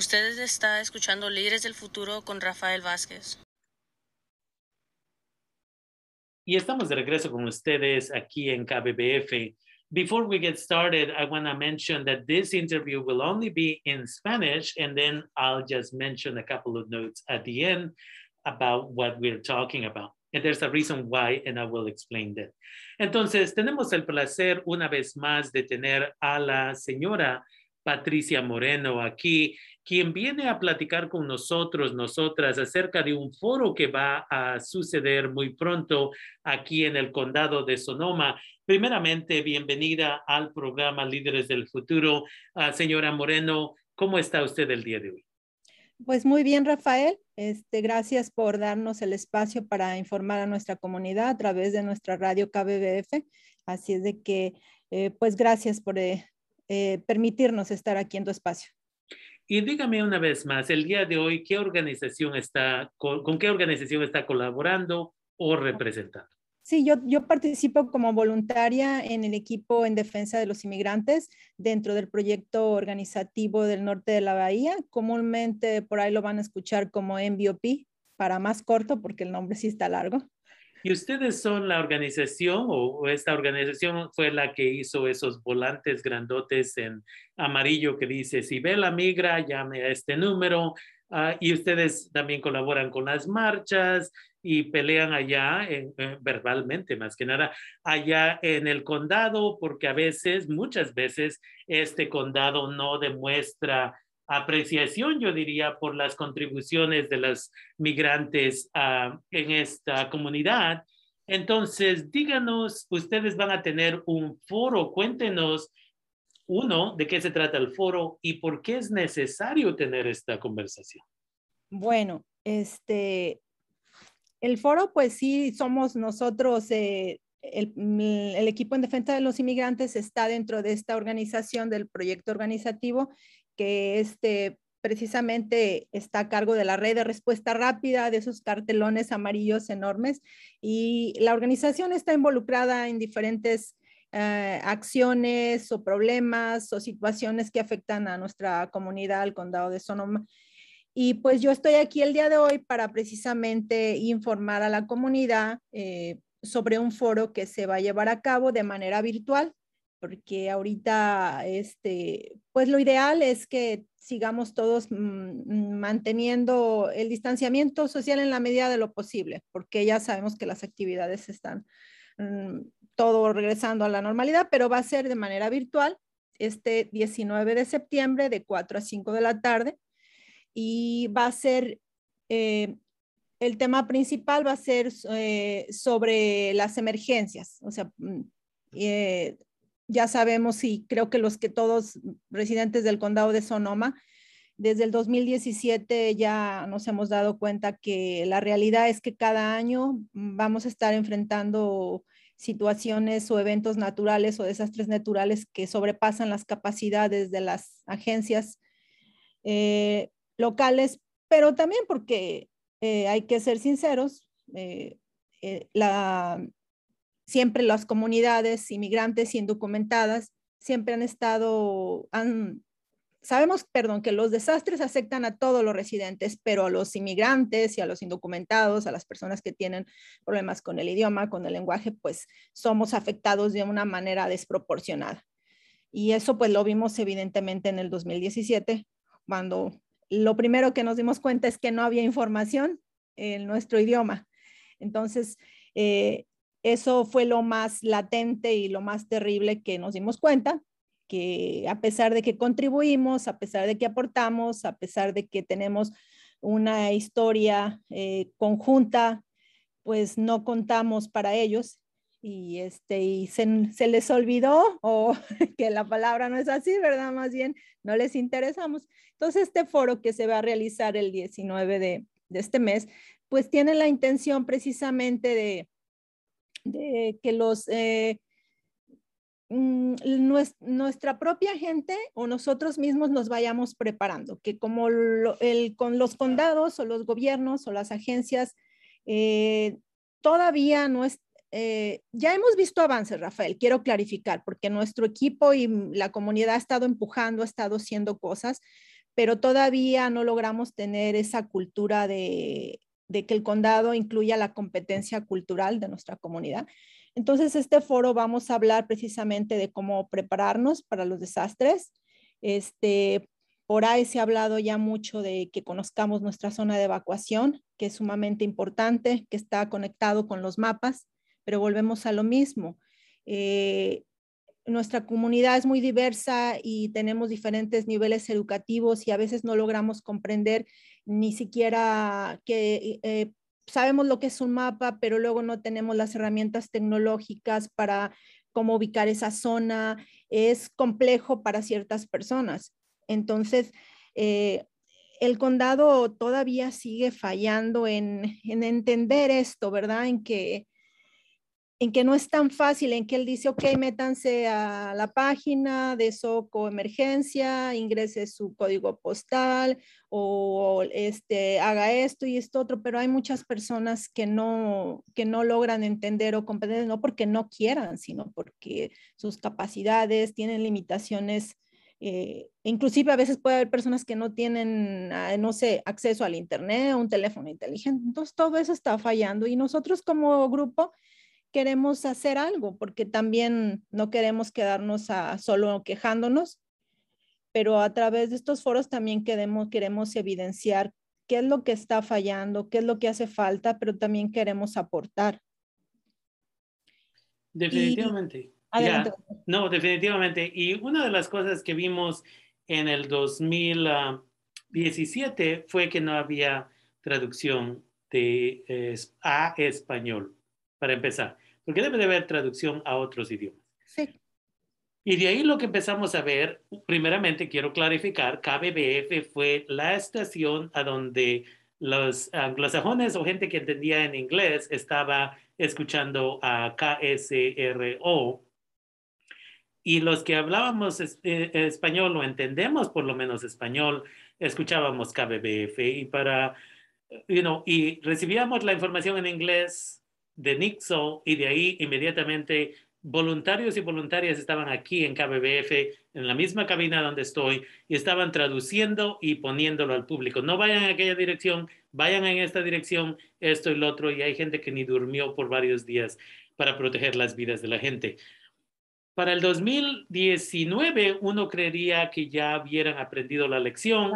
Ustedes está escuchando Líderes del Futuro con Rafael Vázquez. Y estamos de regreso con ustedes aquí en KBBF. Before we get started, I want to mention that this interview will only be in Spanish, and then I'll just mention a couple of notes at the end about what we're talking about. And there's a reason why, and I will explain that. Entonces, tenemos el placer una vez más de tener a la señora Patricia Moreno aquí, quien viene a platicar con nosotros, nosotras, acerca de un foro que va a suceder muy pronto aquí en el condado de Sonoma. Primeramente, bienvenida al programa Líderes del Futuro. Uh, señora Moreno, ¿cómo está usted el día de hoy? Pues muy bien, Rafael. Este, gracias por darnos el espacio para informar a nuestra comunidad a través de nuestra radio KBBF. Así es de que, eh, pues gracias por eh, eh, permitirnos estar aquí en tu espacio. Y dígame una vez más, el día de hoy, ¿qué organización está, con, qué organización está colaborando o representando? Sí, yo, yo participo como voluntaria en el equipo en defensa de los inmigrantes dentro del proyecto organizativo del norte de la Bahía. Comúnmente por ahí lo van a escuchar como MBOP, para más corto, porque el nombre sí está largo. ¿Y ustedes son la organización o, esta organización fue la que hizo esos volantes grandotes en amarillo que dice, si ve la migra, llame a este número? Uh, y ustedes también colaboran con las marchas y pelean allá eh, verbalmente, más que nada, allá en el condado, porque a veces, muchas veces, este condado no demuestra apreciación, yo diría, por las contribuciones de los migrantes uh, en esta comunidad. Entonces, díganos, ustedes van a tener un foro, cuéntenos, uno, de qué se trata el foro y por qué es necesario tener esta conversación. Bueno, este, el foro, pues sí, somos nosotros, eh, el, el, equipo en defensa de los inmigrantes está dentro de esta organización del proyecto organizativo que este, precisamente está a cargo de la red de respuesta rápida, de esos cartelones amarillos enormes. Y la organización está involucrada en diferentes eh, acciones o problemas o situaciones que afectan a nuestra comunidad, al condado de Sonoma. Y pues yo estoy aquí el día de hoy para precisamente informar a la comunidad eh, sobre un foro que se va a llevar a cabo de manera virtual porque ahorita, este, pues lo ideal es que sigamos todos mm, manteniendo el distanciamiento social en la medida de lo posible, porque ya sabemos que las actividades están mm, todo regresando a la normalidad, pero va a ser de manera virtual este 19 de septiembre de 4 a 5 de la tarde y va a ser, eh, el tema principal va a ser eh, sobre las emergencias, o sea, mm, eh, ya sabemos y creo que los que todos residentes del condado de Sonoma, desde el 2017 ya nos hemos dado cuenta que la realidad es que cada año vamos a estar enfrentando situaciones o eventos naturales o desastres naturales que sobrepasan las capacidades de las agencias eh, locales, pero también porque eh, hay que ser sinceros, eh, la, siempre las comunidades inmigrantes y indocumentadas siempre han estado, han, sabemos, perdón, que los desastres afectan a todos los residentes, pero a los inmigrantes y a los indocumentados, a las personas que tienen problemas con el idioma, con el lenguaje, pues somos afectados de una manera desproporcionada. Y eso pues lo vimos evidentemente en el 2017, cuando lo primero que nos dimos cuenta es que no había información en nuestro idioma. Entonces, eh, eso fue lo más latente y lo más terrible que nos dimos cuenta, que a pesar de que contribuimos, a pesar de que aportamos, a pesar de que tenemos una historia eh, conjunta, pues no contamos para ellos y, este, y se, les olvidó o que la palabra no es así, ¿verdad? Más bien no les interesamos. Entonces, este foro que se va a realizar el 19 de, de este mes, pues tiene la intención precisamente de de que los, eh, mm, nuestra propia gente o nosotros mismos nos vayamos preparando, que como el, con los condados o los gobiernos o las agencias eh, todavía no es, eh, ya hemos visto avances, Rafael, quiero clarificar, porque nuestro equipo y la comunidad ha estado empujando, ha estado haciendo cosas, pero todavía no logramos tener esa cultura de, de que el condado incluya la competencia cultural de nuestra comunidad. Entonces, este foro vamos a hablar precisamente de cómo prepararnos para los desastres. Este, por ahí se ha hablado ya mucho de que conozcamos nuestra zona de evacuación, que es sumamente importante, que está conectado con los mapas, pero volvemos a lo mismo. Eh, nuestra comunidad es muy diversa y tenemos diferentes niveles educativos y a veces no logramos comprender ni siquiera que eh, sabemos lo que es un mapa, pero luego no tenemos las herramientas tecnológicas para cómo ubicar esa zona. Es complejo para ciertas personas. Entonces, eh, el condado todavía sigue fallando en, en, entender esto, ¿verdad? En que en que no es tan fácil, en que él dice, ok, métanse a la página de SOCO Emergencia, ingrese su código postal o este, haga esto y esto otro, pero hay muchas personas que no, que no logran entender o comprender, no porque no quieran, sino porque sus capacidades tienen limitaciones. Eh, inclusive a veces puede haber personas que no tienen, ah, no sé, acceso al Internet, un teléfono inteligente. Entonces todo eso está fallando y nosotros como grupo queremos hacer algo, porque también no queremos quedarnos a solo quejándonos, pero a través de estos foros también queremos, queremos evidenciar qué es lo que está fallando, qué es lo que hace falta, pero también queremos aportar. Definitivamente. no, definitivamente. Y una de las cosas que vimos en el 2017 fue que no había traducción de, a español para empezar, porque debe de haber traducción a otros idiomas. Sí. Y de ahí lo que empezamos a ver, primeramente quiero clarificar, KBBF fue la estación a donde los anglosajones o gente que entendía en inglés estaba escuchando a KSRO. Y los que hablábamos eh, español o entendemos por lo menos español, escuchábamos KBBF y para, you know, y recibíamos la información en inglés de Nixo y de ahí inmediatamente voluntarios y voluntarias estaban aquí en KBBF, en la misma cabina donde estoy, y estaban traduciendo y poniéndolo al público. No vayan en aquella dirección, vayan en esta dirección, esto y lo otro, y hay gente que ni durmió por varios días para proteger las vidas de la gente. Para el 2019 uno creería que ya hubieran aprendido la lección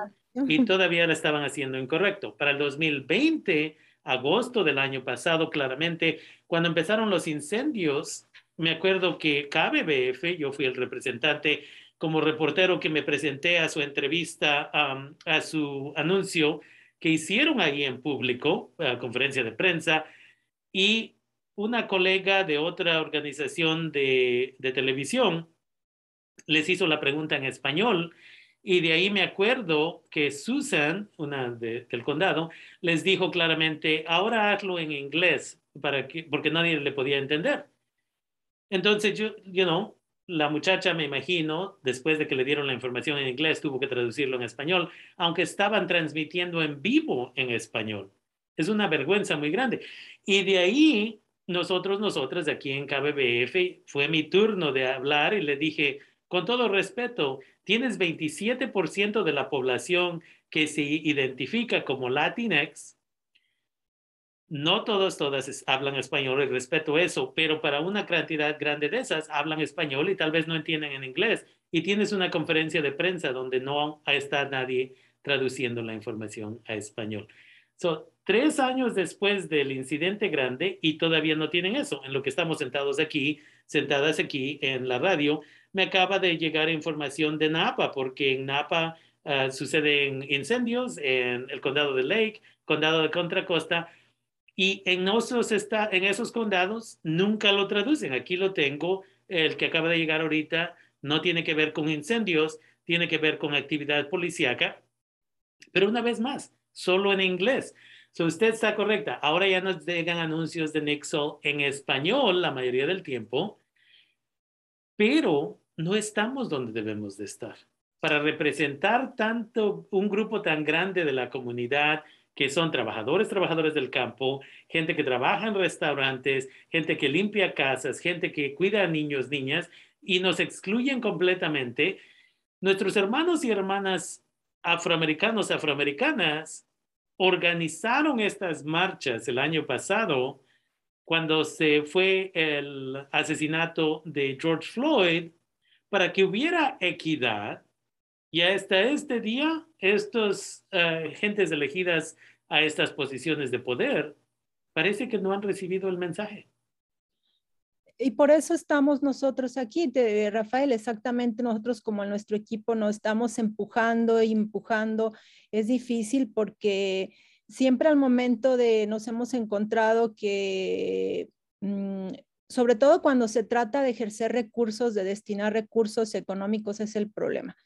y todavía la estaban haciendo incorrecto. Para el 2020 agosto del año pasado, claramente, cuando empezaron los incendios, me acuerdo que KBBF, yo fui el representante como reportero que me presenté a su entrevista, a su anuncio que hicieron ahí en público, a conferencia de prensa, y una colega de otra organización de, de televisión les hizo la pregunta en español y de ahí me acuerdo que Susan, una del condado, les dijo claramente, ahora hazlo en inglés, para que, porque nadie le podía entender. Entonces, yo, you know, la muchacha, me imagino, después de que le dieron la información en inglés, tuvo que traducirlo en español, aunque estaban transmitiendo en vivo en español. Es una vergüenza muy grande. Y de ahí, nosotros, nosotras, aquí en KBBF, fue mi turno de hablar y le dije, con todo respeto, tienes 27% de la población que se identifica como Latinx. No todos, todas hablan español y respeto eso, pero para una cantidad grande de esas hablan español y tal vez no entienden en inglés. Y tienes una conferencia de prensa donde no está nadie traduciendo la información a español. So, tres años después del incidente grande y todavía no tienen eso. En lo que estamos sentados aquí, sentadas aquí en la radio, me acaba de llegar información de Napa, porque en Napa uh, suceden incendios en el condado de Lake, condado de Contra Costa, y en, nosotros está, en esos condados nunca lo traducen. Aquí lo tengo, el que acaba de llegar ahorita no tiene que ver con incendios, tiene que ver con actividad policíaca, pero una vez más, solo en inglés. So usted está correcta. Ahora ya nos llegan anuncios de Nixon en español la mayoría del tiempo, pero no estamos donde debemos de estar. Para representar tanto un grupo tan grande de la comunidad que son trabajadores, trabajadores del campo, gente que trabaja en restaurantes, gente que limpia casas, gente que cuida a niños, niñas, y nos excluyen completamente. Nuestros hermanos y hermanas afroamericanos, afroamericanas, organizaron estas marchas el año pasado cuando se fue el asesinato de George Floyd para que hubiera equidad y hasta este día estos uh, gentes elegidas a estas posiciones de poder parece que no han recibido el mensaje. Y por eso estamos nosotros aquí, de, Rafael, exactamente nosotros como nuestro equipo nos estamos empujando y empujando. Es difícil porque siempre al momento de nos hemos encontrado que, mm, sobre todo cuando se trata de ejercer recursos, de destinar recursos económicos, es el problema.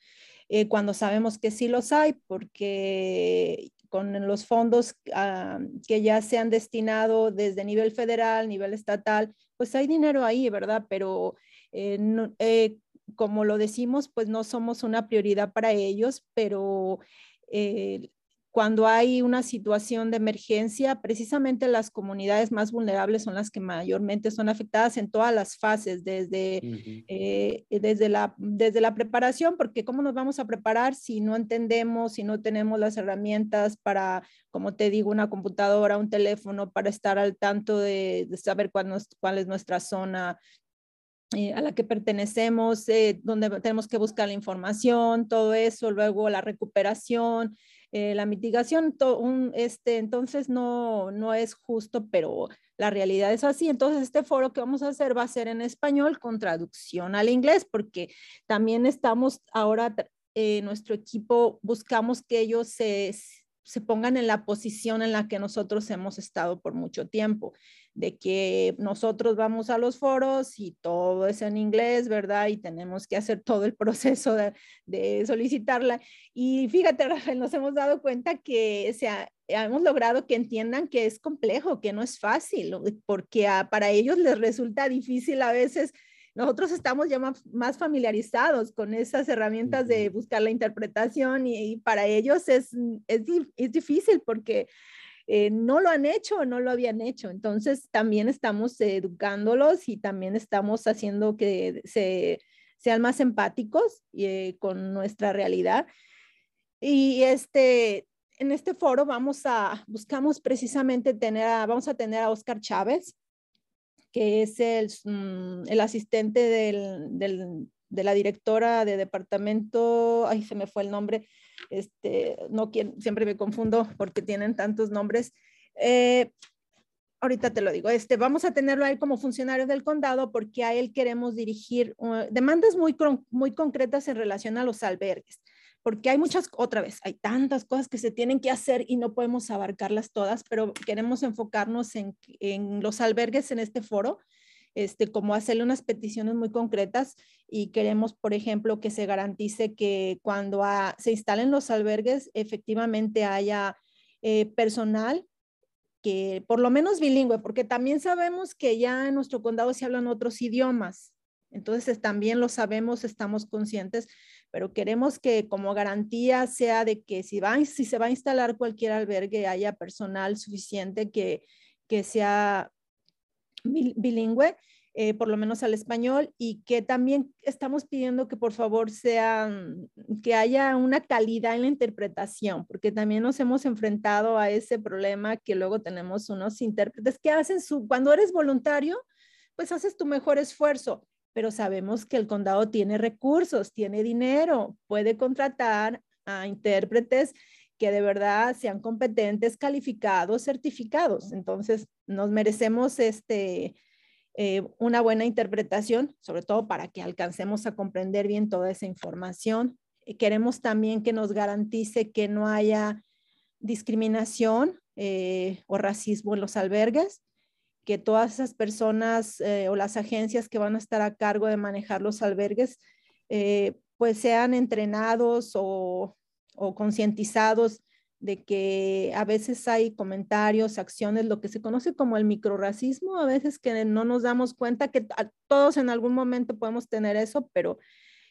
Eh, cuando sabemos que sí los hay, porque con los fondos ah, que ya se han destinado desde nivel federal, nivel estatal, pues hay dinero ahí, ¿verdad? Pero eh, eh, como lo decimos, pues no somos una prioridad para ellos, pero cuando hay una situación de emergencia, precisamente las comunidades más vulnerables son las que mayormente son afectadas en todas las fases, desde, eh, desde, la, desde la preparación, porque ¿cómo nos vamos a preparar si no entendemos, si no tenemos las herramientas para, como te digo, una computadora, un teléfono, para estar al tanto de, saber cuál, cuál, es nuestra zona eh, a la que pertenecemos, eh, donde tenemos que buscar la información, todo eso, luego la recuperación, eh, la mitigación, este, entonces no, no es justo, pero la realidad es así. Entonces, este foro que vamos a hacer va a ser en español con traducción al inglés, porque también estamos ahora, eh, nuestro equipo, buscamos que ellos se, se pongan en la posición en la que nosotros hemos estado por mucho tiempo de que nosotros vamos a los foros y todo es en inglés, ¿verdad? Y tenemos que hacer todo el proceso de, solicitarla. Y fíjate, Rafael, nos hemos dado cuenta que se hemos logrado que entiendan que es complejo, que no es fácil, porque para ellos les resulta difícil a veces. Nosotros estamos ya más, familiarizados con esas herramientas de buscar la interpretación y, para ellos es, es, es difícil porque eh, no lo han hecho o no lo habían hecho. Entonces también estamos educándolos y también estamos haciendo que se, sean más empáticos eh, con nuestra realidad. Y este, en este foro vamos a, buscamos precisamente tener, vamos a tener a Oscar Chávez, que es el, mm, el asistente del, de la directora de departamento, ay, se me fue el nombre, este, no siempre me confundo porque tienen tantos nombres. Eh, ahorita te lo digo, este, vamos a tenerlo ahí como funcionario del condado porque a él queremos dirigir uh, demandas muy, muy concretas en relación a los albergues, porque hay muchas, otra vez, hay tantas cosas que se tienen que hacer y no podemos abarcarlas todas, pero queremos enfocarnos en, en los albergues en este foro este, como hacerle unas peticiones muy concretas y queremos, por ejemplo, que se garantice que cuando se instalen los albergues, efectivamente haya eh, personal que por lo menos bilingüe, porque también sabemos que ya en nuestro condado se hablan otros idiomas. Entonces también lo sabemos, estamos conscientes, pero queremos que como garantía sea de que si, va, si se va a instalar cualquier albergue haya personal suficiente que, que sea bilingüe, eh, por lo menos al español, y que también estamos pidiendo que por favor sean, que haya una calidad en la interpretación, porque también nos hemos enfrentado a ese problema que luego tenemos unos intérpretes que hacen su, cuando eres voluntario, pues haces tu mejor esfuerzo, pero sabemos que el condado tiene recursos, tiene dinero, puede contratar a intérpretes que de verdad sean competentes, calificados, certificados. Entonces, nos merecemos este, eh, una buena interpretación, sobre todo para que alcancemos a comprender bien toda esa información. queremos también que nos garantice que no haya discriminación eh, o racismo en los albergues, que todas esas personas eh, o las agencias que van a estar a cargo de manejar los albergues, pues sean entrenados o o concientizados de que a veces hay comentarios, acciones, lo que se conoce como el microracismo, a veces que no nos damos cuenta que todos en algún momento podemos tener eso, pero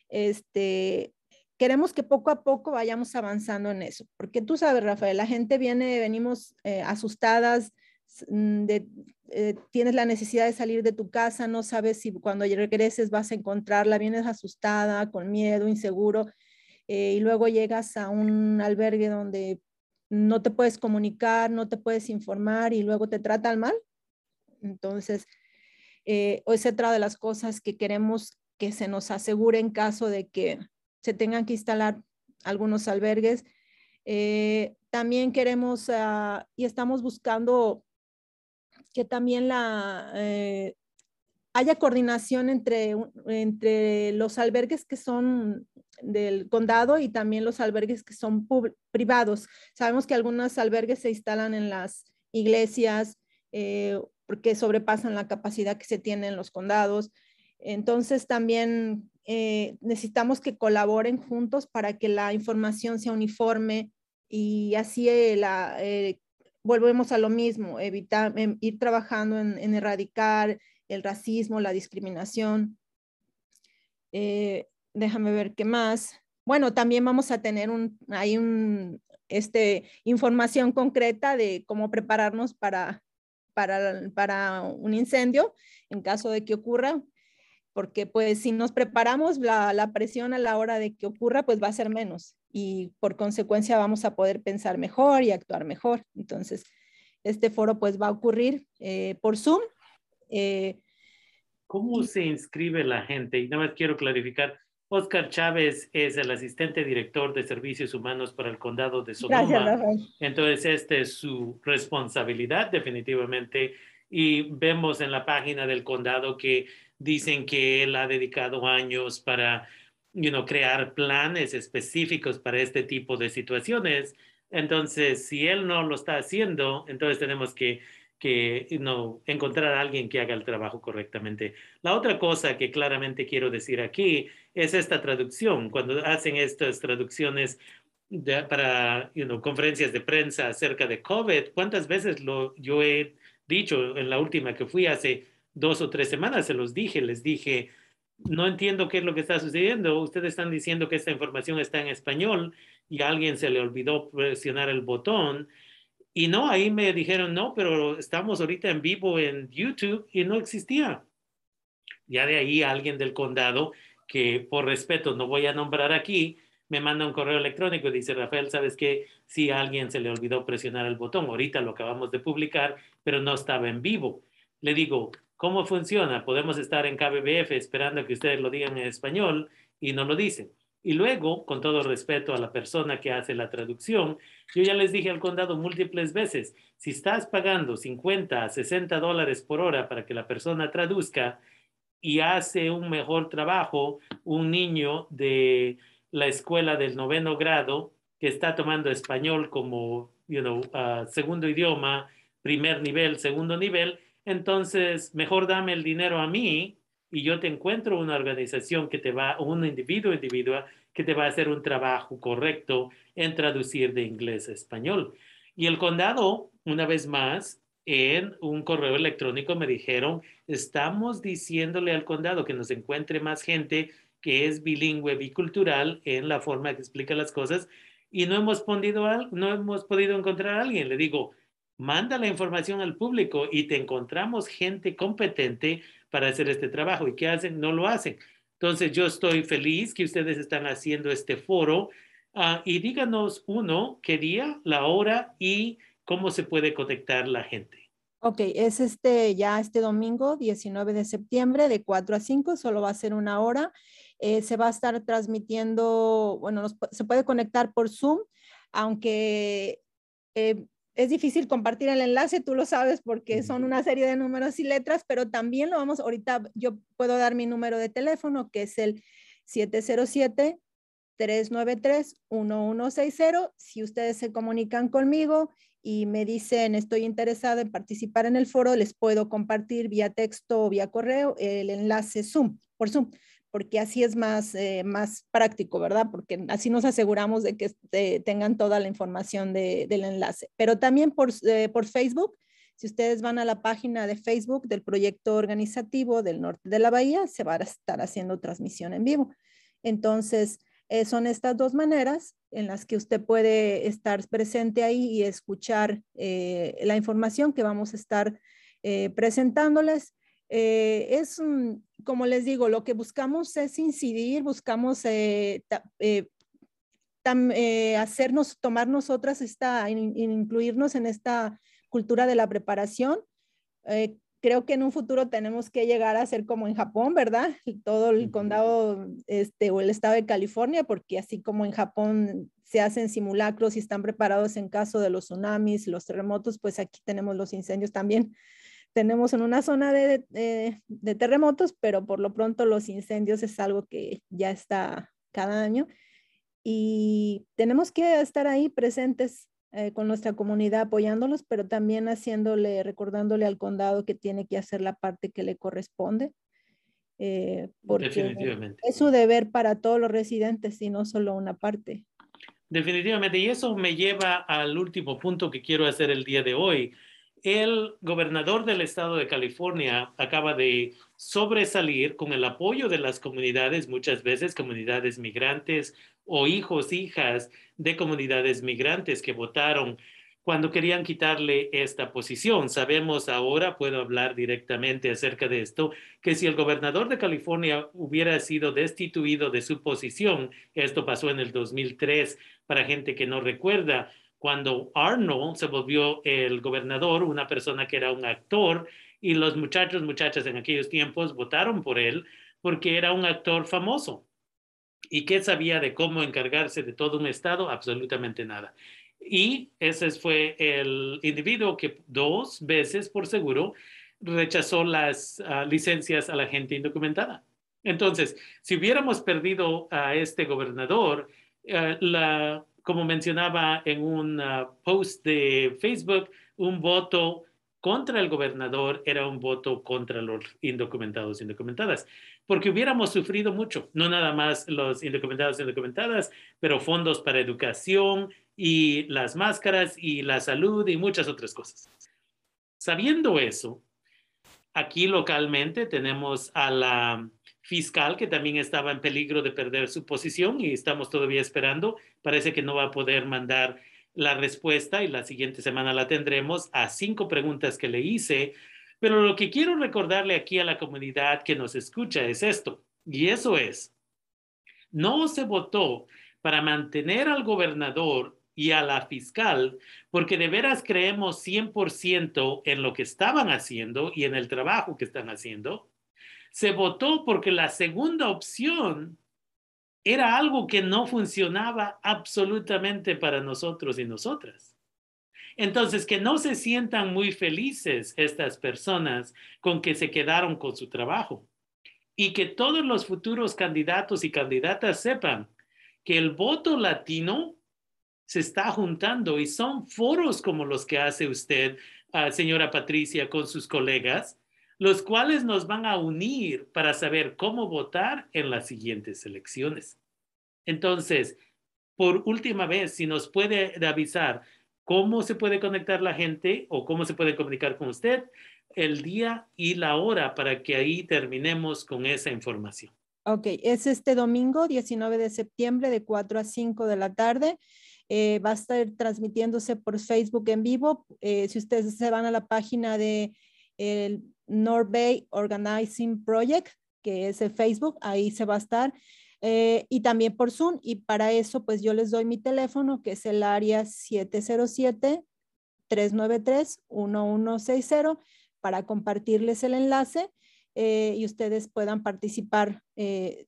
este, queremos que poco a poco vayamos avanzando en eso, porque tú sabes, Rafael, la gente viene, venimos eh, asustadas, mm, eh, tienes la necesidad de salir de tu casa, no sabes si cuando regreses vas a encontrarla, vienes asustada, con miedo, inseguro eh, y luego llegas a un albergue donde no te puedes comunicar, no te puedes informar y luego te tratan mal. Entonces, eh, es otra de las cosas que queremos que se nos asegure en caso de que se tengan que instalar algunos albergues. Eh, también queremos ah, y estamos buscando que también la, eh, haya coordinación entre, entre los albergues que son del condado y también los albergues que son privados. Sabemos que algunos albergues se instalan en las iglesias eh, porque sobrepasan la capacidad que se tiene en los condados. Entonces también eh, necesitamos que colaboren juntos para que la información sea uniforme y así eh, la, volvemos a lo mismo, evitar, em, ir trabajando en, erradicar el racismo, la discriminación. déjame ver qué más. Bueno, también vamos a tener un, hay un, este, información concreta de cómo prepararnos para, para, para un incendio en caso de que ocurra, porque pues si nos preparamos, la, la, presión a la hora de que ocurra pues va a ser menos y por consecuencia vamos a poder pensar mejor y actuar mejor. Entonces, este foro pues va a ocurrir eh, por Zoom. Eh, ¿Cómo se inscribe la gente? Y nada más quiero clarificar, Oscar Chávez es el asistente director de servicios humanos para el condado de Sonoma. Entonces, esta es su responsabilidad definitivamente. Y vemos en la página del condado que dicen que él ha dedicado años para you know, crear planes específicos para este tipo de situaciones. Entonces, si él no lo está haciendo, entonces tenemos que que no encontrar a alguien que haga el trabajo correctamente. La otra cosa que claramente quiero decir aquí es esta traducción. Cuando hacen estas traducciones para conferencias de prensa acerca de COVID, ¿cuántas veces lo, yo he dicho en la última que fui hace dos o tres semanas? Se los dije, les dije, no entiendo qué es lo que está sucediendo. Ustedes están diciendo que esta información está en español y a alguien se le olvidó presionar el botón y no, ahí me dijeron, no, pero estamos ahorita en vivo en YouTube y no existía. Ya de ahí alguien del condado, que por respeto no voy a nombrar aquí, me manda un correo electrónico y dice, Rafael, ¿sabes qué? Si alguien se le olvidó presionar el botón, ahorita lo acabamos de publicar, pero no estaba en vivo. Le digo, ¿cómo funciona? Podemos estar en KBBF esperando que ustedes lo digan en español y no lo dicen. Y luego, con todo respeto a la persona que hace la traducción, yo ya les dije al condado múltiples veces, si estás pagando 50 a 60 dólares por hora para que la persona traduzca y hace un mejor trabajo, un niño de la escuela del noveno grado que está tomando español como ah, segundo idioma, primer nivel, segundo nivel, entonces mejor dame el dinero a mí y yo te encuentro una organización que te va, un individuo individual que te va a hacer un trabajo correcto en traducir de inglés a español. Y el condado, una vez más, en un correo electrónico me dijeron, estamos diciéndole al condado que nos encuentre más gente que es bilingüe, bicultural en la forma que explica las cosas y no hemos podido, no hemos podido encontrar a alguien. Le digo, manda la información al público y te encontramos gente competente para hacer este trabajo. ¿Y qué hacen? No lo hacen. Entonces, yo estoy feliz que ustedes están haciendo este foro. Ah, y díganos, uno, qué día, la hora y cómo se puede conectar la gente. Ok, es este ya este domingo 19 de septiembre de 4 a 5, solo va a ser una hora. Eh, se va a estar transmitiendo, bueno, se puede conectar por Zoom, aunque eh, es difícil compartir el enlace, tú lo sabes porque son una serie de números y letras, pero también lo vamos, ahorita yo puedo dar mi número de teléfono que es el 707 393-1160. Si ustedes se comunican conmigo y me dicen estoy interesada en participar en el foro, les puedo compartir vía texto o vía correo el enlace Zoom, por Zoom porque así es más, eh, más práctico, ¿verdad? Porque así nos aseguramos de que eh, tengan toda la información del enlace. Pero también por, eh, por Facebook, si ustedes van a la página de Facebook del proyecto organizativo del norte de la bahía, se va a estar haciendo transmisión en vivo. Entonces, son estas dos maneras en las que usted puede estar presente ahí y escuchar la información que vamos a estar presentándoles. Es, como les digo, lo que buscamos es incidir, buscamos eh, eh, eh, hacernos, tomar nosotras esta, incluirnos en esta cultura de la preparación. Eh, creo que en un futuro tenemos que llegar a ser como en Japón, ¿verdad? Todo el condado este, o el estado de California, porque así como en Japón se hacen simulacros y están preparados en caso de los tsunamis, los terremotos, pues aquí tenemos los incendios también. Tenemos en una zona de, de terremotos, pero por lo pronto los incendios es algo que ya está cada año y tenemos que estar ahí presentes eh, con nuestra comunidad apoyándolos, pero también haciéndole, recordándole al condado que tiene que hacer la parte que le corresponde. Eh, porque es su deber para todos los residentes y no solo una parte. Definitivamente, y eso me lleva al último punto que quiero hacer el día de hoy. El gobernador del estado de California acaba de sobresalir con el apoyo de las comunidades, muchas veces comunidades migrantes o hijos, hijas de comunidades migrantes que votaron cuando querían quitarle esta posición. Sabemos ahora, puedo hablar directamente acerca de esto, que si el gobernador de California hubiera sido destituido de su posición, esto pasó en el 2003 para gente que no recuerda, cuando Arnold se volvió el gobernador, una persona que era un actor, y los muchachos, muchachas en aquellos tiempos votaron por él porque era un actor famoso. ¿Y qué sabía de cómo encargarse de todo un Estado? Absolutamente nada. Y ese fue el individuo que dos veces, por seguro, rechazó las ah, licencias a la gente indocumentada. Entonces, si hubiéramos perdido a este gobernador, eh, la, como mencionaba en un ah, post de Facebook, un voto contra el gobernador era un voto contra los indocumentados indocumentadas, porque hubiéramos sufrido mucho, no nada más los indocumentados indocumentadas, pero fondos para educación y las máscaras y la salud y muchas otras cosas. Sabiendo eso, aquí localmente tenemos a la fiscal que también estaba en peligro de perder su posición y estamos todavía esperando. Parece que no va a poder mandar la respuesta y la siguiente semana la tendremos a cinco preguntas que le hice. Pero lo que quiero recordarle aquí a la comunidad que nos escucha es esto, y eso es, no se votó para mantener al gobernador y a la fiscal, porque de veras creemos 100% en lo que estaban haciendo y en el trabajo que están haciendo. Se votó porque la segunda opción era algo que no funcionaba absolutamente para nosotros y nosotras. Entonces, que no se sientan muy felices estas personas con que se quedaron con su trabajo y que todos los futuros candidatos y candidatas sepan que el voto latino se está juntando y son foros como los que hace usted, ah, señora Patricia, con sus colegas, los cuales nos van a unir para saber cómo votar en las siguientes elecciones. Entonces, por última vez, si nos puede avisar cómo se puede conectar la gente o cómo se puede comunicar con usted, el día y la hora para que ahí terminemos con esa información. Ok, es este domingo 19 de septiembre de 4 a 5 de la tarde. Eh, va a estar transmitiéndose por Facebook en vivo. Eh, si ustedes se van a la página de North Bay Organizing Project, que es el Facebook, ahí se va a estar. Eh, y también por Zoom. Y para eso, pues yo les doy mi teléfono, que es el área 707-393-1160, para compartirles el enlace eh, y ustedes puedan participar eh,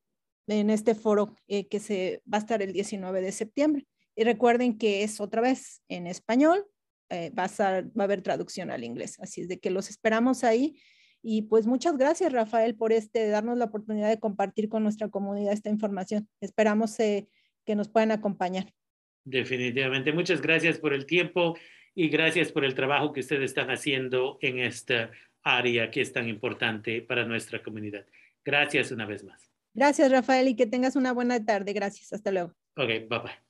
en este foro que se va a estar el 19 de septiembre. Y recuerden que es otra vez en español, va, a va a haber traducción al inglés. Así es de que los esperamos ahí y pues muchas gracias, Rafael, por este, darnos la oportunidad de compartir con nuestra comunidad esta información. Esperamos eh, que nos puedan acompañar. Definitivamente. Muchas gracias por el tiempo y gracias por el trabajo que ustedes están haciendo en esta área que es tan importante para nuestra comunidad. Gracias una vez más. Gracias, Rafael, y que tengas una buena tarde. Gracias. Hasta luego. Ok, bye bye.